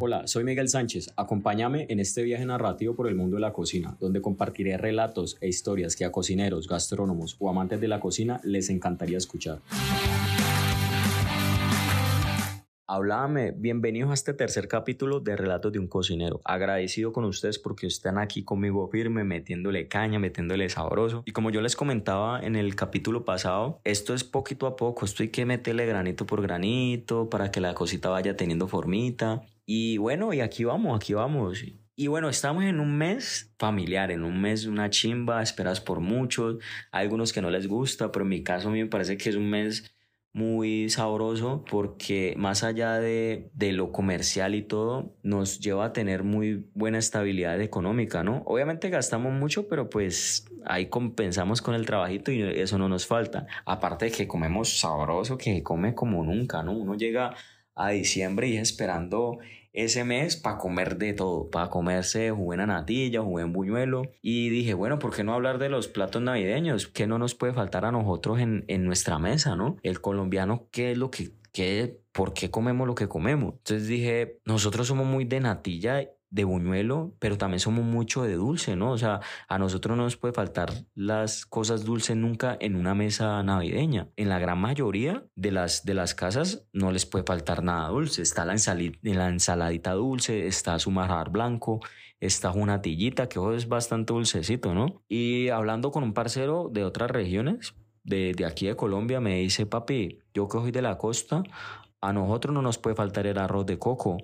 Hola, soy Miguel Sánchez. Acompáñame en este viaje narrativo por el mundo de la cocina, donde compartiré relatos e historias que a cocineros, gastrónomos o amantes de la cocina les encantaría escuchar. Hablábame, bienvenidos a este tercer capítulo de Relatos de un cocinero. Agradecido con ustedes porque están aquí conmigo firme, metiéndole caña, metiéndole sabroso. Y como yo les comentaba en el capítulo pasado, esto es poquito a poco, esto hay que meterle granito por granito para que la cosita vaya teniendo formita. Y bueno, y aquí vamos, aquí vamos. Y bueno, estamos en un mes familiar, en un mes una chimba, esperas por muchos. Hay algunos que no les gusta, pero en mi caso a mí me parece que es un mes muy sabroso porque más allá de, de, lo comercial y todo, nos lleva a tener muy buena estabilidad económica, ¿no? Obviamente gastamos mucho, pero pues ahí compensamos con el trabajito y eso no nos falta. Aparte de que comemos sabroso, que come como nunca, ¿no? Uno llega a diciembre y esperando ese mes para comer de todo, para comerse buena natilla, buen buñuelo. Y dije, bueno, ¿por qué no hablar de los platos navideños? ¿Qué no nos puede faltar a nosotros en, en nuestra mesa, no? El colombiano, ¿qué es lo que, qué, por qué comemos lo que comemos? Entonces dije, nosotros somos muy de natilla de buñuelo, pero también somos mucho de dulce, ¿no? O sea, a nosotros no nos puede faltar las cosas dulces nunca en una mesa navideña. En la gran mayoría de las, de las casas no les puede faltar nada dulce. Está la, la ensaladita dulce, está su marrar blanco, está una tillita, que es bastante dulcecito, ¿no? Y hablando con un parcero de otras regiones, de, de aquí de Colombia, me dice, papi, yo que soy de la costa, a nosotros no nos puede faltar el arroz de coco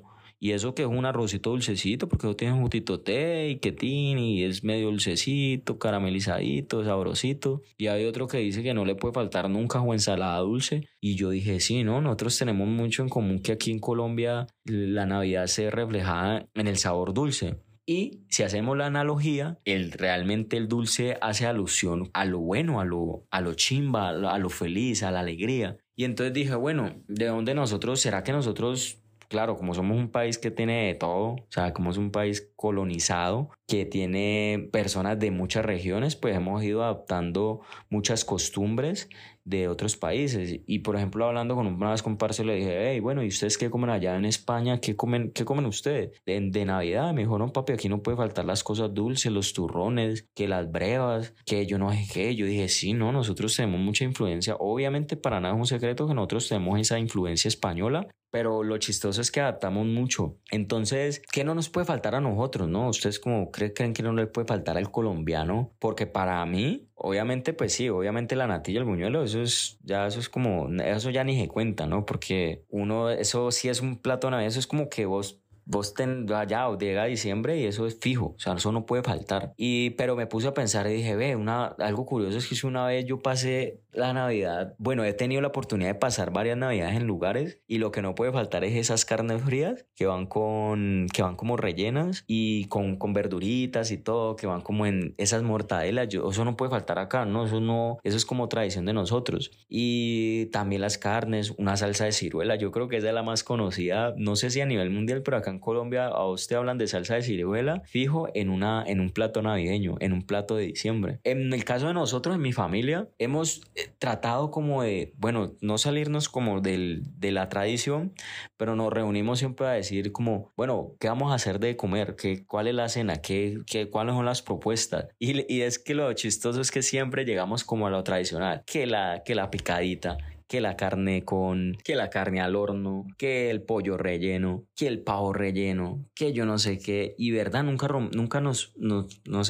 y eso que es un arrocito dulcecito, porque eso tiene jutito té y que tiene, y es medio dulcecito, caramelizadito, sabrosito. Y hay otro que dice que no le puede faltar nunca o ensalada dulce. Y yo dije, sí, ¿no? Nosotros tenemos mucho en común que aquí en Colombia la Navidad se reflejada en el sabor dulce. Y si hacemos la analogía, el, realmente el dulce hace alusión a lo bueno, a lo, a lo chimba, a lo feliz, a la alegría. Y entonces dije, bueno, ¿de dónde nosotros, será que nosotros claro, como somos un país que tiene de todo, o sea, como es un país colonizado, que tiene personas de muchas regiones, pues hemos ido adaptando muchas costumbres de otros países. Y por ejemplo, hablando con un más comparse, le dije, hey, bueno, ¿y ustedes qué comen allá en España? ¿Qué comen, qué comen ustedes? De, de Navidad, me dijo, no, papi, aquí no puede faltar las cosas dulces, los turrones, que las brevas, que yo no sé qué. Yo dije, sí, no, nosotros tenemos mucha influencia. Obviamente, para nada es un secreto que nosotros tenemos esa influencia española, pero lo chistoso es que adaptamos mucho. Entonces, ¿qué no nos puede faltar a nosotros, no? Ustedes como creen que no le puede faltar al colombiano, porque para mí, obviamente, pues sí, obviamente la natilla, el buñuelo, eso es, ya eso es como, eso ya ni se cuenta, ¿no? Porque uno, eso sí es un plato navideño, eso es como que vos vos ten, o llega diciembre y eso es fijo, o sea, eso no puede faltar. Y, pero me puse a pensar y dije, ve, una, algo curioso es que una vez yo pasé la Navidad, bueno, he tenido la oportunidad de pasar varias Navidades en lugares y lo que no puede faltar es esas carnes frías que van con, que van como rellenas y con, con verduritas y todo, que van como en esas mortadelas, yo, eso no puede faltar acá, ¿no? Eso no, eso es como tradición de nosotros. Y también las carnes, una salsa de ciruela, yo creo que es de la más conocida, no sé si a nivel mundial, pero acá en Colombia a usted hablan de salsa de ciruela fijo en, una, en un plato navideño, en un plato de diciembre. En el caso de nosotros, en mi familia, hemos eh, tratado como de, bueno, no salirnos como del, de la tradición, pero nos reunimos siempre a decir como, bueno, ¿qué vamos a hacer de comer? ¿Qué, ¿Cuál es la cena? ¿Qué, qué, ¿Cuáles son las propuestas? Y, y es que lo chistoso es que siempre llegamos como a lo tradicional, que la, que la picadita, que la carne con, que la carne al horno, que el pollo relleno, que el pavo relleno, que yo no sé qué. Y verdad, nunca, nunca nos,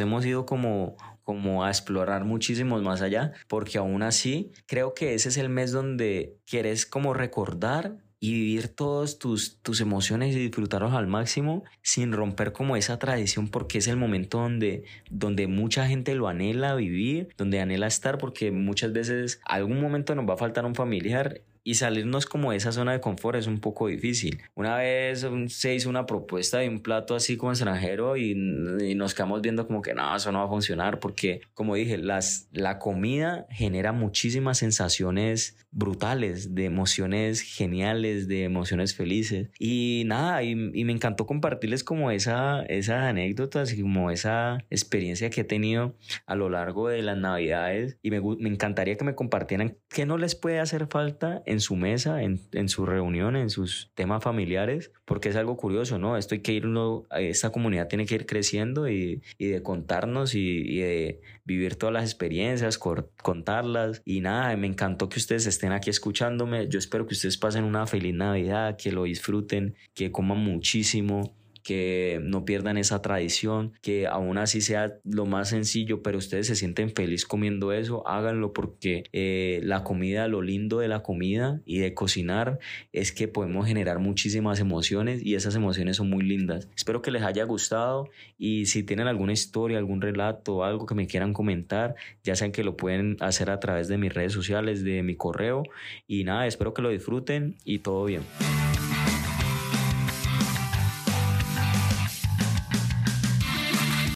hemos ido como como a explorar muchísimos más allá, porque aún así creo que ese es el mes donde quieres como recordar y vivir todas tus, tus emociones y disfrutarlos al máximo sin romper como esa tradición porque es el momento donde, donde mucha gente lo anhela vivir, donde anhela estar porque muchas veces algún momento nos va a faltar un familiar y salirnos como de esa zona de confort es un poco difícil. Una vez se hizo una propuesta de un plato así como extranjero y, nos quedamos viendo como que no, eso no va a funcionar porque, como dije, las, la comida genera muchísimas sensaciones brutales, de emociones geniales, de emociones felices. Y nada, y, me encantó compartirles como esa, esas anécdotas y como esa experiencia que he tenido a lo largo de las navidades. Y me, me encantaría que me compartieran qué no les puede hacer falta en su mesa, en, en su reunión, en sus temas familiares, porque es algo curioso, ¿no? Esto hay que irlo, esta comunidad tiene que ir creciendo y, y de contarnos y, y, de vivir todas las experiencias, contarlas. Y nada, me encantó que ustedes estén aquí escuchándome. Yo espero que ustedes pasen una feliz Navidad, que lo disfruten, que coman muchísimo que no pierdan esa tradición, que aún así sea lo más sencillo, pero ustedes se sienten feliz comiendo eso, háganlo porque eh, la comida, lo lindo de la comida y de cocinar es que podemos generar muchísimas emociones y esas emociones son muy lindas. Espero que les haya gustado y si tienen alguna historia, algún relato, algo que me quieran comentar, ya saben que lo pueden hacer a través de mis redes sociales, de mi correo y nada, espero que lo disfruten y todo bien.